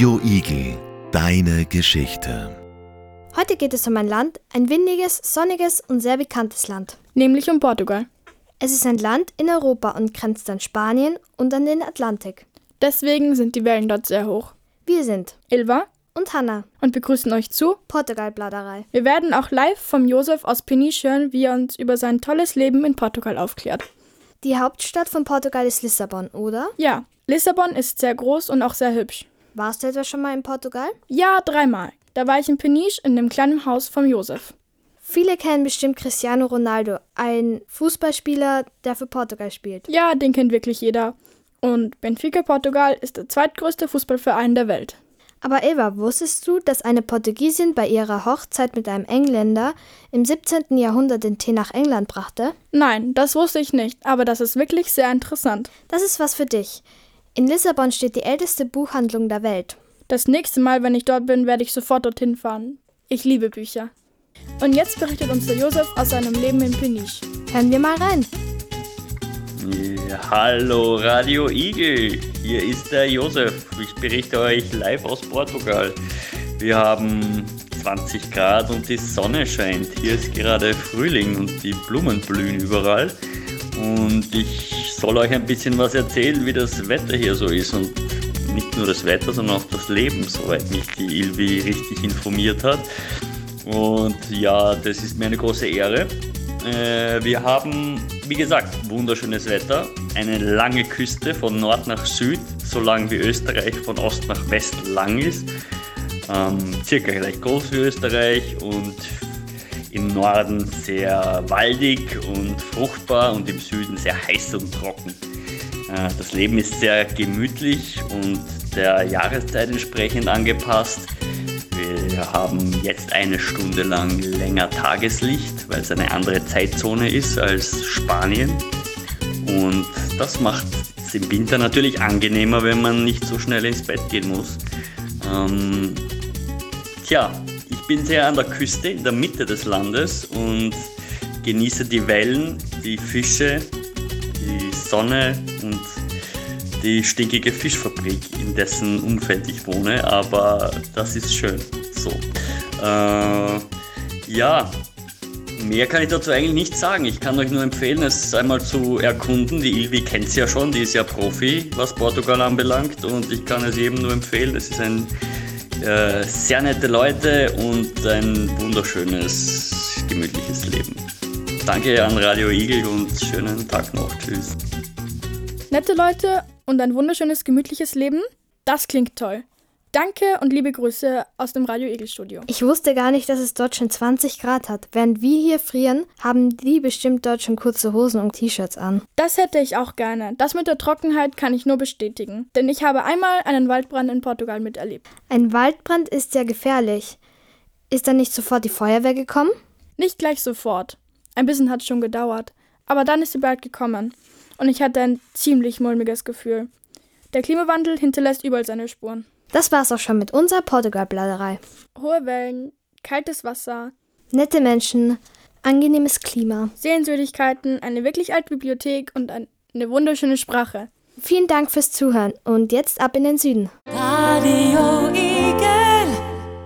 Radio Igel, deine Geschichte. Heute geht es um ein Land, ein windiges, sonniges und sehr bekanntes Land. nämlich um Portugal. Es ist ein Land in Europa und grenzt an Spanien und an den Atlantik. Deswegen sind die Wellen dort sehr hoch. Wir sind Ilva und Hanna, und begrüßen euch zu. Portugal-Bladerei. Wir werden auch live vom Josef aus Peniche hören, wie er uns über sein tolles Leben in Portugal aufklärt. Die Hauptstadt von Portugal ist Lissabon, oder? Ja, Lissabon ist sehr groß und auch sehr hübsch. Warst du etwa schon mal in Portugal? Ja, dreimal. Da war ich in Peniche in dem kleinen Haus vom Josef. Viele kennen bestimmt Cristiano Ronaldo, ein Fußballspieler, der für Portugal spielt. Ja, den kennt wirklich jeder. Und Benfica Portugal ist der zweitgrößte Fußballverein der Welt. Aber Eva, wusstest du, dass eine Portugiesin bei ihrer Hochzeit mit einem Engländer im 17. Jahrhundert den Tee nach England brachte? Nein, das wusste ich nicht, aber das ist wirklich sehr interessant. Das ist was für dich. In Lissabon steht die älteste Buchhandlung der Welt. Das nächste Mal, wenn ich dort bin, werde ich sofort dorthin fahren. Ich liebe Bücher. Und jetzt berichtet uns der Josef aus seinem Leben in Peniche. Hören wir mal rein. Ja, hallo Radio Igel, hier ist der Josef. Ich berichte euch live aus Portugal. Wir haben 20 Grad und die Sonne scheint. Hier ist gerade Frühling und die Blumen blühen überall. Und ich soll euch ein bisschen was erzählen, wie das Wetter hier so ist. Und nicht nur das Wetter, sondern auch das Leben, soweit mich die Ilvi richtig informiert hat. Und ja, das ist mir eine große Ehre. Äh, wir haben, wie gesagt, wunderschönes Wetter, eine lange Küste von Nord nach Süd, so lang wie Österreich von Ost nach West lang ist. Ähm, circa gleich groß wie Österreich und im Norden sehr waldig und fruchtbar und im Süden sehr heiß und trocken. Äh, Das Leben ist sehr gemütlich und der Jahreszeit entsprechend angepasst. Wir haben jetzt eine Stunde lang länger Tageslicht, weil es eine andere Zeitzone ist als Spanien. Und das macht es im Winter natürlich angenehmer, wenn man nicht so schnell ins Bett gehen muss. Ähm, tja, bin sehr an der Küste, in der Mitte des Landes und genieße die Wellen, die Fische, die Sonne und die stinkige Fischfabrik, in dessen Umfeld ich wohne, aber das ist schön. So. Äh, ja, mehr kann ich dazu eigentlich nicht sagen. Ich kann euch nur empfehlen, es einmal zu erkunden. Die Ilvi kennt es ja schon, die ist ja Profi, was Portugal anbelangt und ich kann es jedem nur empfehlen. Es ist ein äh, sehr nette Leute und ein wunderschönes, gemütliches Leben. Danke an Radio Igel und schönen Tag noch. Tschüss. Nette Leute und ein wunderschönes, gemütliches Leben? Das klingt toll. Danke und liebe Grüße aus dem Radio Egel Studio. Ich wusste gar nicht, dass es dort schon 20 Grad hat. Während wir hier frieren, haben die bestimmt dort schon kurze Hosen und T-Shirts an. Das hätte ich auch gerne. Das mit der Trockenheit kann ich nur bestätigen. Denn ich habe einmal einen Waldbrand in Portugal miterlebt. Ein Waldbrand ist sehr gefährlich. Ist dann nicht sofort die Feuerwehr gekommen? Nicht gleich sofort. Ein bisschen hat es schon gedauert. Aber dann ist sie bald gekommen. Und ich hatte ein ziemlich mulmiges Gefühl. Der Klimawandel hinterlässt überall seine Spuren. Das war's auch schon mit unserer Portugal-Bladerei. Hohe Wellen, kaltes Wasser, Nette Menschen, angenehmes Klima. Sehenswürdigkeiten, eine wirklich alte Bibliothek und ein, eine wunderschöne Sprache. Vielen Dank fürs Zuhören und jetzt ab in den Süden.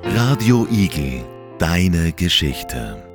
Radio Igel, deine Geschichte.